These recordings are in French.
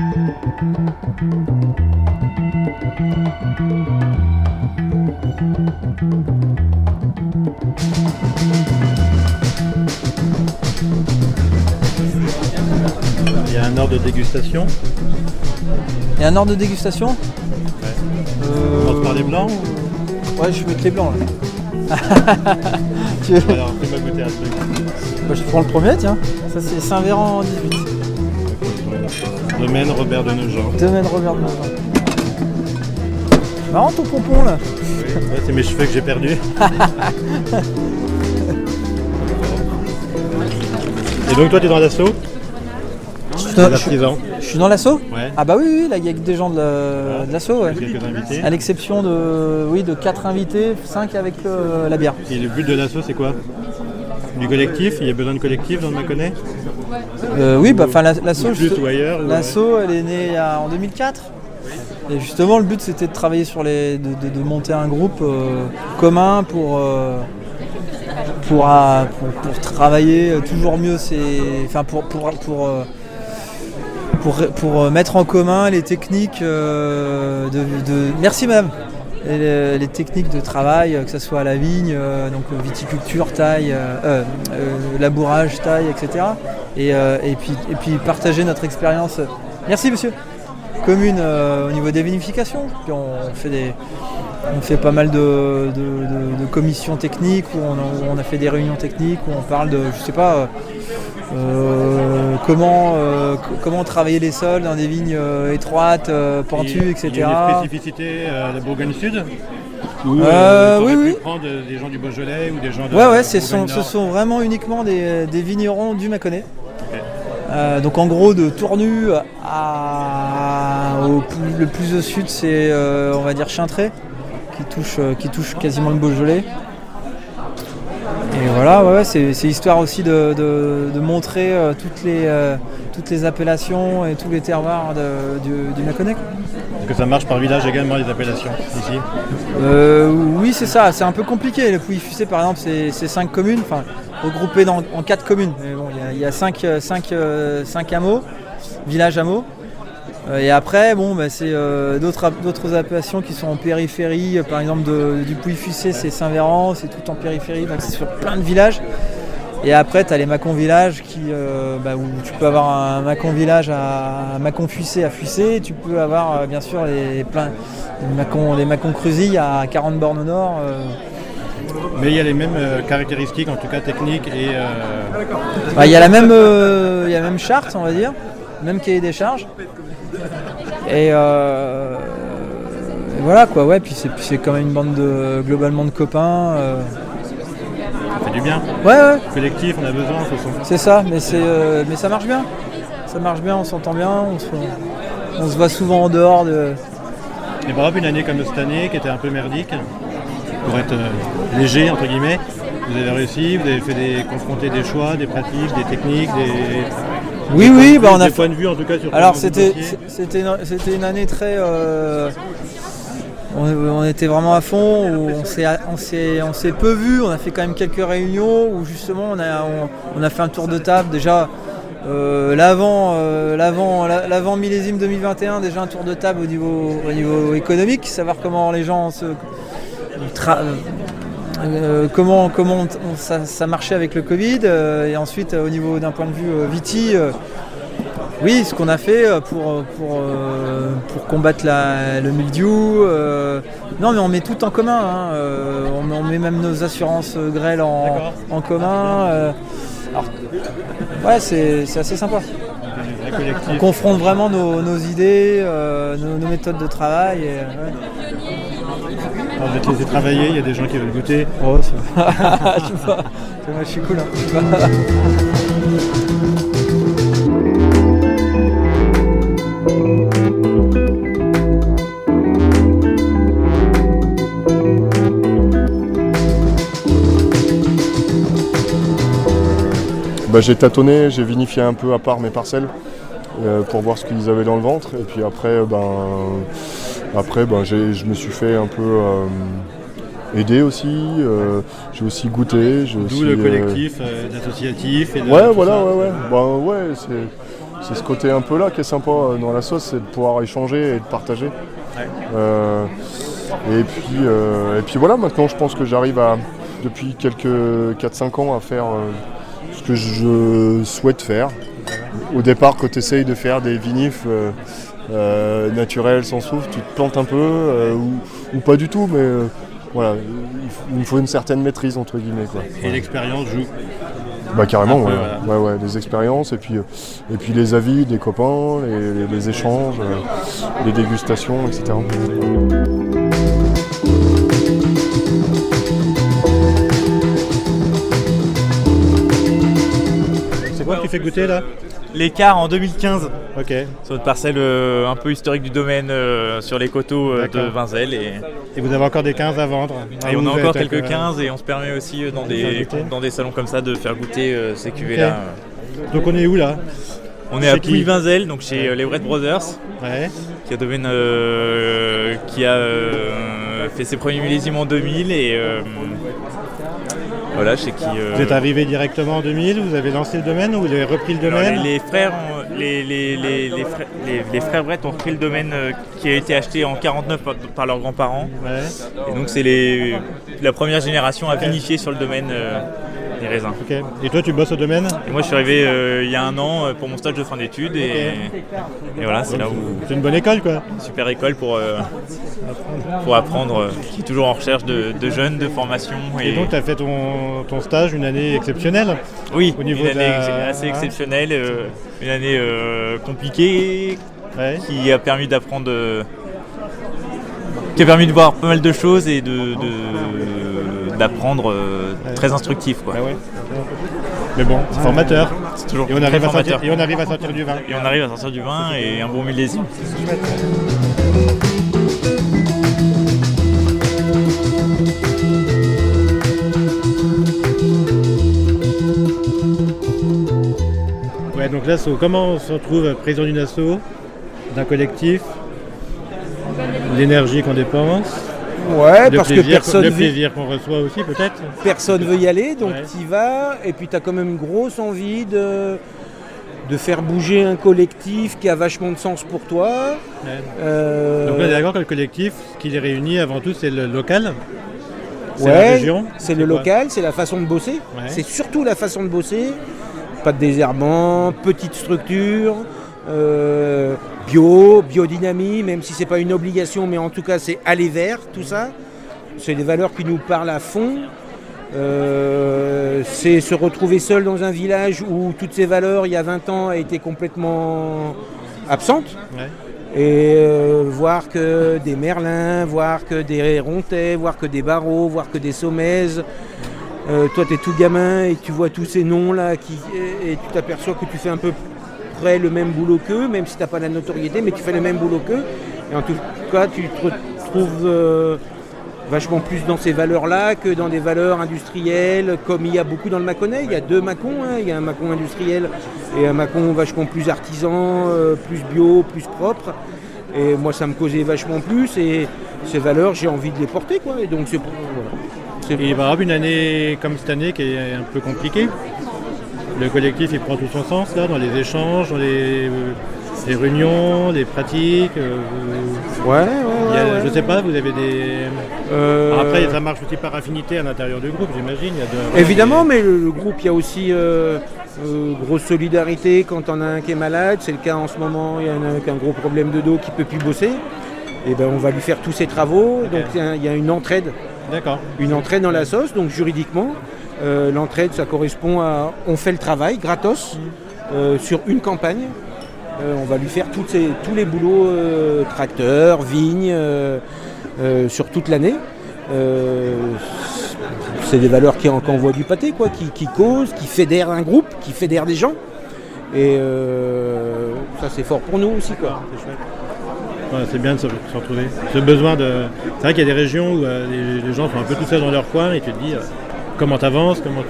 Il y a un ordre de dégustation. Il y a un ordre de dégustation On commence par les blancs Ouais, je vais mettre les blancs là. Tu veux-. Alors, fais-moi goûter un truc. Bah, je prends le premier, tiens. Ça, c'est Saint-Véran 18. Domaine Robert de Nogent. Domaine Robert de Nogent. Marrant ton pompon là. Ouais, c'est mes cheveux que j'ai perdus. Et donc toi tu es dans l'assaut? Je suis dans l'assaut? Ouais. Ah bah oui, oui, là il y a que des gens de la- de l'assaut, ouais. Quelques invités. À l'exception de, oui, de 4 invités, 5 avec euh, la bière. Et le but de l'assaut c'est quoi? Du collectif Il y a besoin de collectif dans le Mâconnais Euh, oui, bah enfin la- l'assaut, l'assaut, elle est née à- en 2004. Et justement, le but c'était de travailler sur les, de, de- de monter un groupe euh, commun pour, euh, pour, euh, pour, pour travailler toujours mieux, enfin pour, pour, pour, euh, pour, pour, euh, mettre en commun les techniques euh, de, de- merci madame les, techniques de travail, euh, que ce soit à la vigne, euh, donc euh, viticulture, taille, labourage, taille, etc. Et, et, puis, et puis partager notre expérience. Merci monsieur. Commune au niveau des vinifications. Puis on fait des, on fait pas mal de, commissions techniques où on, on a fait des réunions techniques où on parle de, je sais pas, euh, comment, euh, comment travailler les sols dans des vignes euh, étroites, pentues, Il etc. y a une spécificité la Bourgogne Sud oui, oui. prendre des gens du Beaujolais ou des gens de Ouais, ouais, ce sont, ce sont vraiment uniquement des, des vignerons du Mâconnais. Donc en gros, de Tournu à, au plus- le plus au sud, c'est on va dire Chintré, qui touche, qui touche quasiment le Beaujolais. Et voilà, ouais, c'est histoire aussi de, de- de montrer euh, toutes, les, euh, toutes les appellations et tous les terroirs de- du, du Mâconnais. Est-ce que ça marche par village également les appellations ici Euh, oui, c'est ça, c'est un peu compliqué. Le Pouilly-Fussé, par exemple, c'est c'est cinq communes, enfin, regroupées dans- en quatre communes. Mais bon, il y a- il y, a cinq, cinq, cinq hameaux, villages hameaux. Euh, et après, bon, bah, c'est euh, d'autres app- d'autres appellations qui sont en périphérie. Euh, Par exemple, de- du Pouilly-Fussé, c'est Saint-Véran, c'est tout en périphérie, donc c'est sur plein de villages. Et après, tu as les Macon Villages qui, euh, bah, où tu peux avoir un Macon Village à, à Macon Fuissé à Fuissé. Et tu peux avoir, euh, bien sûr, les, plein, les Macon, les Macon à 40 bornes au nord. euh. Mais il y a les mêmes caractéristiques, en tout cas techniques et Bah, Il y a la même, il y a la même charte, on va dire, même cahier des charges. Et, euh, voilà quoi, ouais. Puis c'est, quand même une bande de globalement de copains. euh. ça fait du bien. Ouais, ouais. Collectif, on a besoin. C'est ça, mais, c'est, euh, mais ça marche bien. Ça marche bien, on s'entend bien, on se, on se voit souvent en dehors de. Et exemple, une année comme cette année, qui était un peu merdique, pour être euh, léger, entre guillemets, vous avez réussi, vous avez fait des, confronter des choix, des pratiques, des techniques, des, Oui, oui, bah on a des fait- points de vue en tout cas sur Alors c'était, une, c'était une année très. euh, on, on était vraiment à fond, où on s'est, on, s'est, on s'est peu vu, on a fait quand même quelques réunions où justement on a, on, on a fait un tour de table déjà. euh, l'avant, euh, l'avant, la- l'avant millésime 2021, déjà un tour de table au niveau, au niveau économique, savoir comment les gens se, tra- euh, comment, comment on- on- ça, ça marchait avec le Covid, euh, et ensuite euh, au niveau d'un point de vue viti, oui, ce qu'on a fait pour, pour, pour combattre la- le mildiou. non, mais on met tout en commun. hein, on, met- on met même nos assurances euh, grêle en, en commun. alors, ouais, c'est assez sympa. On confronte vraiment nos, nos idées, nos, nos méthodes de travail. et, ouais. Je vais te laisser travailler, il y a des gens qui veulent goûter. Oh, ça- tu vois, tu vois, je suis cool. hein. Bah, j'ai tâtonné, j'ai vinifié un peu à part mes parcelles euh, pour voir ce qu'ils avaient dans le ventre. Et puis après, ben, après ben, je me suis fait un peu euh, aider aussi. euh, j'ai aussi goûté. j'ai D'où le euh, collectif, l'associatif et Ouais, voilà, ça. ouais, ouais. Ben, ouais, c'est. c'est ce côté un peu là qui est sympa dans la sauce, c'est de pouvoir échanger et de partager. Et, puis, et puis voilà, maintenant je pense que j'arrive à, depuis quelques 4-5 ans, à faire ce que je souhaite faire. Au départ, quand tu essayes de faire des vinifs euh, euh, naturels sans soufre, tu te plantes un peu, euh, ou, ou pas du tout, mais euh, voilà, il me faut une certaine maîtrise entre guillemets. Quoi. Et l'expérience joue. Bah carrément, peu, ouais. voilà. Ouais, ouais, les expériences et puis, euh, et puis les avis des copains, les, les- les échanges, euh, les dégustations, etc. C'est quoi que tu fais goûter là? L'écart en 2015 Ok. sur une parcelle euh, un peu historique du domaine euh, sur les coteaux euh, de. Vinzel et, Et vous avez encore des 15 à vendre et on a encore quelques euh, 15 et on se permet aussi dans des, dans des salons comme ça de faire goûter ces cuvées là. Donc on est où là? On est à qui? Pouille Vinzel donc chez les Wright Brothers Ouais. qui a, domaine, euh, qui a euh, fait ses premiers millésimes en 2000 et euh, voilà chez qui Vous êtes arrivé directement en 2000, vous avez lancé le domaine ou vous avez repris le domaine? les, les frères, ont- les, les, les, les frères, les- les frères Brett ont repris le domaine euh, qui a été acheté en 49 par, par leurs grands-parents. Ouais. Et donc c'est la première génération à vinifier sur le domaine raisins. Et toi tu bosses au domaine Et moi je suis arrivé euh, il y a un an euh, pour mon stage de fin d'études et, et voilà c'est là où C'est une bonne école quoi. super école pour, euh, pour apprendre, euh, qui est toujours en recherche de, de jeunes, de formation. Et donc tu as fait ton, ton stage une année exceptionnelle. oui, au niveau une de année la- assez hein exceptionnelle, une année compliquée, Ouais. qui a permis d'apprendre, qui a permis de voir pas mal de choses et de, de- d'apprendre euh, très instructif quoi. Ah ouais. Mais bon, c'est formateur. C'est toujours Et on, arrive à sortir, et on arrive à sortir du vin. Et on arrive à sortir du vin et un bon millésime. Ouais, donc là, c'est- comment on se retrouve président d'une asso, d'un collectif, l'énergie qu'on dépense, Ouais, parce que personne le veut, plaisir qu'on reçoit aussi peut-être. personne veut y aller, donc Ouais. tu y vas, et puis tu as quand même une grosse envie de, de faire bouger un collectif qui a vachement de sens pour toi. Ouais. Euh, Donc là, on est d'accord que le collectif, ce qui les réunit avant tout, c'est le local? C'est la Ouais, région? c'est le local, c'est la façon de bosser. Ouais. C'est surtout la façon de bosser. Pas de désherbant, petite structure, euh, bio, biodynamie, même si c'est pas une obligation, mais en tout cas c'est aller vers tout ça. C'est des valeurs qui nous parlent à fond. Euh, c'est se retrouver seul dans un village où toutes ces valeurs, il y a 20 ans, étaient complètement absentes. Ouais. Et euh, voir que des merlins, voir que des rontais, voir que des barreaux, voir que des sommaises. Euh, toi, tu es tout gamin et tu vois tous ces noms-là qui, et, et tu t'aperçois que tu fais un peu le même boulot qu'eux, même si tu n'as pas la notoriété, mais tu fais le même boulot qu'eux. Et en tout cas, tu te retrouves euh, vachement plus dans ces valeurs-là que dans des valeurs industrielles, comme il y a beaucoup dans le Mâconnais. Il y a deux Macons, hein. il y a un Macon industriel et un Macon vachement plus artisan, euh, plus bio, plus propre. Et moi, ça me causait vachement plus. Et ces valeurs, j'ai envie de les porter. Quoi. Et donc, c'est voilà. Il va y avoir une année comme cette année qui est un peu compliquée. Le collectif, il prend tout son sens là, dans les échanges, dans les, euh, les réunions, les pratiques. euh, Ouais, ouais, il y a- ouais. Je sais pas, vous avez des. Euh, Après, ça marche aussi par affinité à l'intérieur du groupe, j'imagine. de- Évidemment, mais le, le groupe, il y a aussi euh, euh, grosse solidarité quand on a un qui est malade. C'est le cas en ce moment, il y en a un qui a un gros problème de dos qui peut plus bosser. Et ben, on va lui faire tous ses travaux. Donc il y a- il y a une entraide, D'accord. une entraide dans la sauce. Donc juridiquement, euh, l'entraide, ça correspond à on fait le travail gratos euh, sur une campagne. Euh, on va lui faire tous les boulots tracteurs, vignes, sur toute l'année. C'est des valeurs qui, qui envoient du pâté, quoi, qui, causent, qui fédèrent un groupe, qui fédèrent des gens. Et ça, c'est fort pour nous aussi. C'est bien de se, retrouver. Ce besoin de. C'est vrai qu'il y a des régions où les, gens sont un peu tout seuls dans leur coin et tu te dis comment tu avances, comment.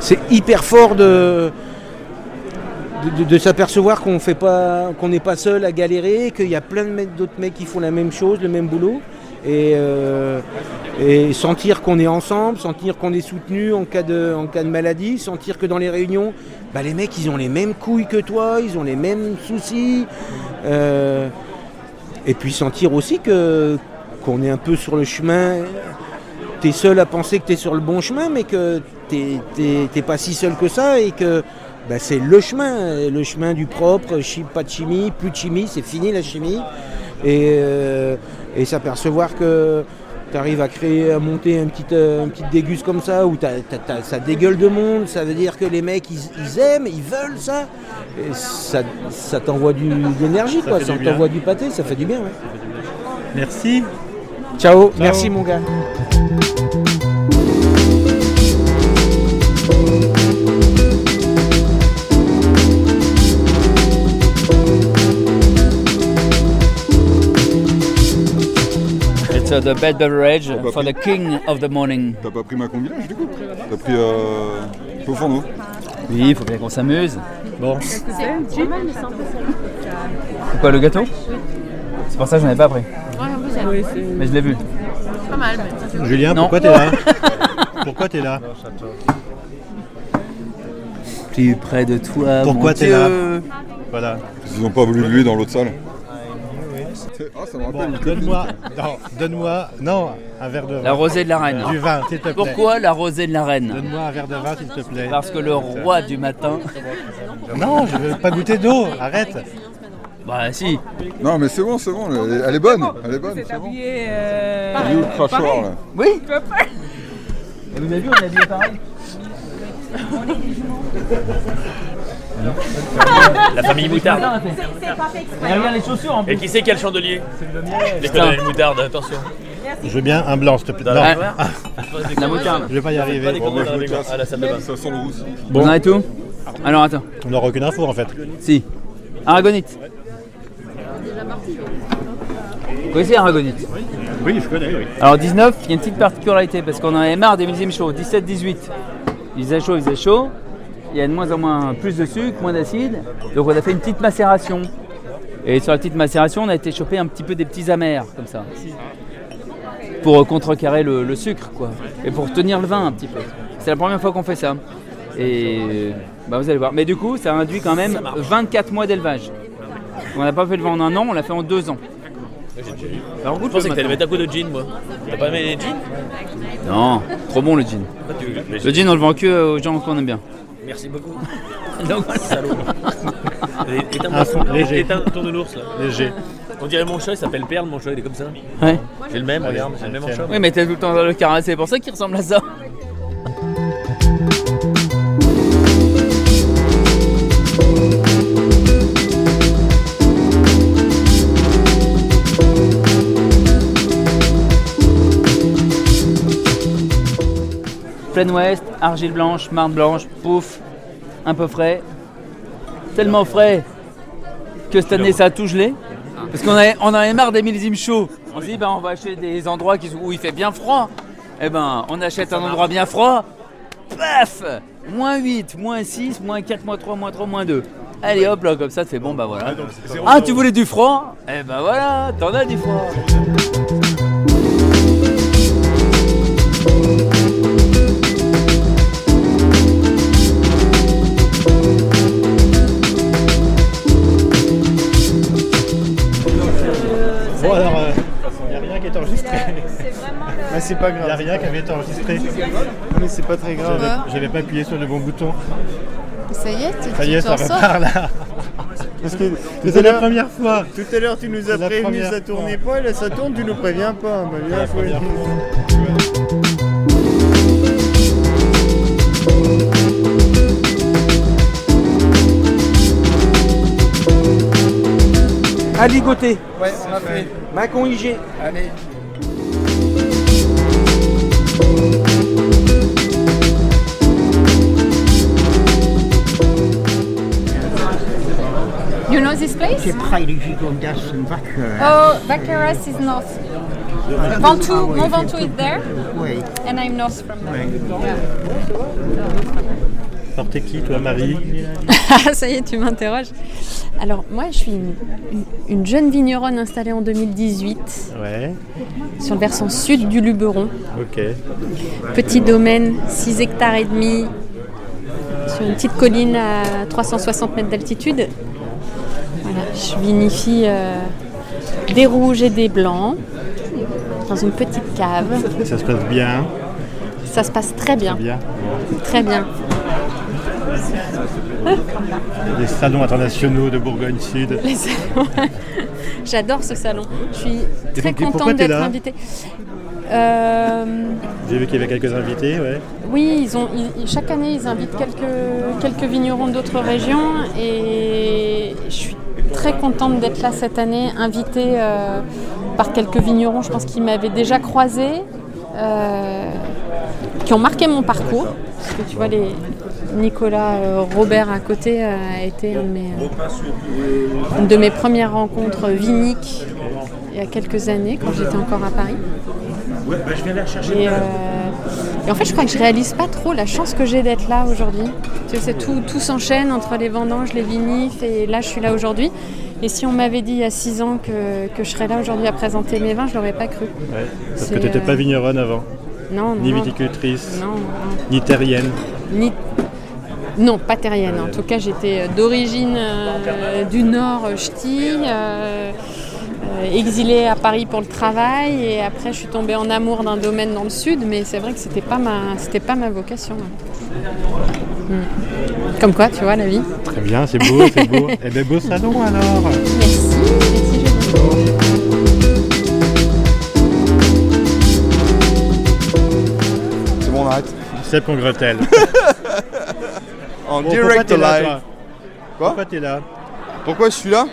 C'est hyper fort de, de, s'apercevoir qu'on fait pas, qu'on n'est pas seul à galérer, qu'il y a plein d'autres mecs qui font la même chose, le même boulot, et, euh, et sentir qu'on est ensemble, sentir qu'on est soutenu en cas de, en cas de maladie, sentir que dans les réunions, bah, les mecs ils ont les mêmes couilles que toi, ils ont les mêmes soucis. euh, et puis sentir aussi qu'on est un peu sur le chemin. T'es seul à penser que t'es sur le bon chemin, mais que t'es pas si seul que ça et que bah, c'est le chemin, le chemin du propre, pas de chimie, plus de chimie, c'est fini la chimie. Et, euh, et s'apercevoir que tu arrives à créer, à monter un petit, euh, déguste comme ça, où ça dégueule de monde, ça veut dire que les mecs ils, ils aiment, ils veulent ça. Et ça ça t'envoie du- de l'énergie, quoi, ça t'envoie du pâté, ça fait du bien. ouais. Merci. Ciao, merci mon gars. It's uh, the bed beverage bah, for the king of the morning. T'as pas pris ma combinaison du coup T'as pris euh, fourneau Oui, il faut bien qu'on s'amuse. Bon, C'est quoi le gâteau C'est pour ça que j'en ai pas pris. Mais je l'ai vu. Pas mal, mais Julien, Non. pourquoi t'es là Pourquoi t'es là Plus près de toi. Pourquoi mon t'es là Dieu. Voilà. Ils ont pas voulu de lui dans l'autre salle. Ça me Bon, rappelle. donne-moi, non, donne-moi, non, un verre de vin. La rosée de la reine. Du vin, s'il te plaît. Pourquoi la rosée de la reine? Donne-moi un verre de vin, s'il te plaît. Parce que le roi du matin. Non, je veux pas goûter d'eau, arrête. Bah si. Non, mais c'est bon, c'est bon. Elle est, elle est bonne. Elle est bonne. C'est bon. Il est où le crachoir là? Oui. Vous avez vu, on est habillé pareil. La famille Moutarde. Et regarde les chaussures en Et qui c'est qui a le chandelier Les colonels Moutarde, attention. Je veux bien un blanc, s'il te plaît. Dans la la moutarde. je vais pas y Pas arriver. Bon, à la salle de bain. Ça sent le rousse. Vous en avez tout Alors attends. On n'aura aucune info en fait. Si. Aragonite. Vous connaissez Aragonite Oui, je connais, oui. Alors 19, il y a une petite particularité parce qu'on en avait marre des millésimes chauds. 17, 18, il faisait chaud, il faisait chaud. Il y a de moins en moins plus de sucre, moins d'acide. Donc on a fait une petite macération. Et sur la petite macération, on a été choper un petit peu des petits amers comme ça. Pour contrecarrer le, le sucre quoi. Et pour tenir le vin un petit peu. C'est la première fois qu'on fait ça. Et bah, vous allez voir. Mais du coup, ça induit quand même 24 mois d'élevage. On n'a pas fait le vin en un an, on l'a fait en deux ans. Alors, Je pensais que t'allais mettre un coup de gin, moi. T'as pas aimé les jeans? Non, trop bon le gin. Le gin, on le vend que aux gens qu'on aime bien. Merci beaucoup. Donc, voilà. Salaud. Éteins Un fond léger. Éteins ton de l'ours là. Léger. On dirait mon chat, il s'appelle Perle, mon chat, il est comme ça. Ouais. J'ai le même, regarde, j'ai le même en chat. Oui, mais t'es tout le temps dans le caresser, c'est pour ça qu'il ressemble à ça. Plaine ouest, argile blanche, marne blanche, pouf, un peu frais. Tellement frais que cette année ça a tout gelé. Parce qu'on avait, on avait marre des millésimes chauds. On se dit, ben, on va acheter des endroits qui, où il fait bien froid. Eh ben, on achète un endroit bien froid. Paf Moins 8, moins 6, moins 4, moins 3, moins 3, moins 2. Allez hop là, comme ça, fais bon, bah voilà. Ah, tu voulais du froid? Eh ben voilà, t'en as du froid. C'est pas Il n'y a grave. rien qui avait été enregistré. Mais c'est pas très grave. J'avais- J'avais pas appuyé sur le bon bouton. Ça y est, tu Ça y est, tu ça t'en sors repart là. Parce que C'est à la l'heure, première fois. tout à l'heure, tu nous as la prévenu, première ça tournait pas, et là ça tourne, tu nous préviens pas. Bah, bien, La faut- première fois. À ligoter. Ouais, on a fait. Macon IG. Allez. This place? Oh, Baccarat is north. Ventoux, Mont Ventoux is there, and I'm north from there. Yeah. Alors t'es qui toi Marie Ah, ça y est, tu m'interroges. Alors, moi, je suis une, une- une jeune vigneronne installée en 2018 Ouais, sur le versant sud du Luberon. ok. Petit domaine, 6 hectares et demi, sur une petite colline à 360 mètres d'altitude. Voilà, je vinifie euh, des rouges et des blancs dans une petite cave. Ça se passe bien, Ça se passe très bien, bien. très bien. Les salons internationaux de Bourgogne Sud. Les salons. J'adore ce salon. Je suis très donc, contente d'être invitée. Euh, J'ai vu qu'il y avait quelques invités, ouais. oui, ils ont, ils- chaque année, ils invitent quelques, quelques vignerons d'autres régions et je suis très contente d'être là cette année, invitée euh, par quelques vignerons, je pense qu'ils m'avaient déjà croisé, euh, qui ont marqué mon parcours. Parce que tu vois, les, Nicolas euh, Robert à côté euh, a été un de mes, une de mes premières rencontres viniques il y a quelques années, quand j'étais encore à Paris. Et, euh, et en fait, je crois que je réalise pas trop la chance que j'ai d'être là aujourd'hui. Tout, tout s'enchaîne entre les vendanges, les vinifs, et là, je suis là aujourd'hui. Et si on m'avait dit il y a six ans que, que je serais là aujourd'hui à présenter mes vins, je l'aurais pas cru. Ouais, parce que tu n'étais euh, pas vigneronne avant, Non, non. ni viticultrice, Non, non. ni terrienne. Ni- Non, pas terrienne. En tout cas, j'étais euh, d'origine euh, du Nord, ch'ti, euh, exilée à Paris pour le travail, et après, je suis tombée en amour d'un domaine dans le Sud, mais c'est vrai que c'était pas ma, c'était pas ma vocation. hein. Hmm. Comme quoi, tu vois, la vie. Très bien, c'est beau, c'est beau. Eh bien, beau salon alors Merci. merci, C'est bon, on arrête. Seb Congretel. En Bon, pourquoi direct live. Quoi? Pourquoi t'es là? Pourquoi je suis là?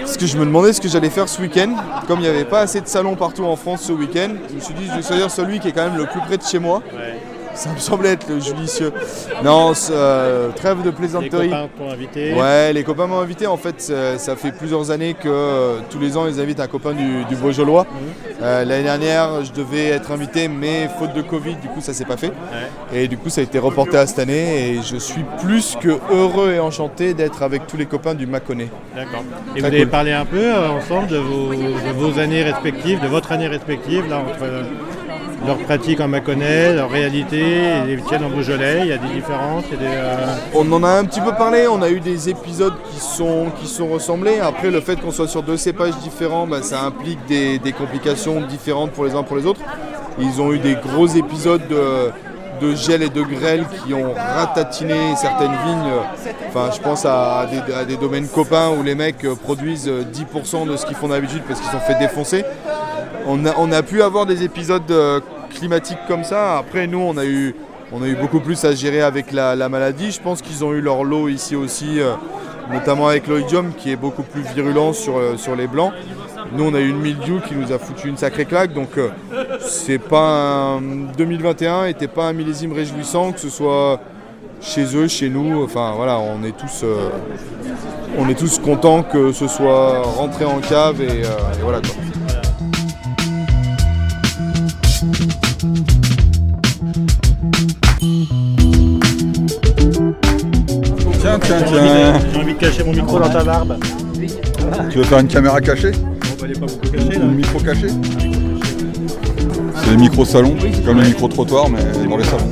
Parce que je me demandais ce que j'allais faire ce week-end. Comme il n'y avait pas assez de salons partout en France ce week-end, je me suis dit je vais choisir celui qui est quand même le plus près de chez moi. Ça me semblait être le judicieux. Non, euh, trêve de Les plaisanterie. copains t'ont invité. Ouais, les copains m'ont invité. En fait, ça, ça fait plusieurs années que euh, tous les ans, ils invitent un copain du, du Beaujolais. Euh, L'année dernière, je devais être invité, mais faute de Covid, du coup, ça s'est pas fait. Et du coup, ça a été reporté à cette année. Et je suis plus que heureux et enchanté d'être avec tous les copains du Mâconnais. D'accord. Et Très vous avez cool. parlé un peu ensemble de vos, de vos années respectives, de votre année respective, là, entre leur pratique en Mâconnais, leur réalité et les tiennes en Beaujolais. Il y a des différences, euh, On en a un petit peu parlé, on a eu des épisodes qui sont, qui sont ressemblés. Après, le fait qu'on soit sur deux cépages différents, bah, ça implique des, des complications différentes pour les uns pour les autres. Ils ont eu des gros épisodes de, de gel et de grêle qui ont ratatiné certaines vignes. Enfin, je pense à des, à des domaines copains où les mecs euh, produisent euh, 10% de ce qu'ils font d'habitude parce qu'ils sont fait défoncer. On a, on a pu avoir des épisodes climatiques comme ça. Après, nous, on a eu, on a eu beaucoup plus à gérer avec la, la maladie. Je pense qu'ils ont eu leur lot ici aussi, euh, notamment avec l'oïdium qui est beaucoup plus virulent sur, euh, sur les blancs. Nous, on a eu une mildiou qui nous a foutu une sacrée claque. Donc, euh, c'est pas un 2021 n'était pas un millésime réjouissant, que ce soit chez eux, chez nous. Enfin, voilà, on est tous, on est tous contents que ce soit rentré en cave et, et voilà quoi. Tiens, tiens, J'ai envie, de, cacher mon micro dans ta barbe. Tu veux faire une caméra cachée bah, pas beaucoup là. Un micro caché C'est les micros salon, comme les micros trottoirs, mais dans les salons.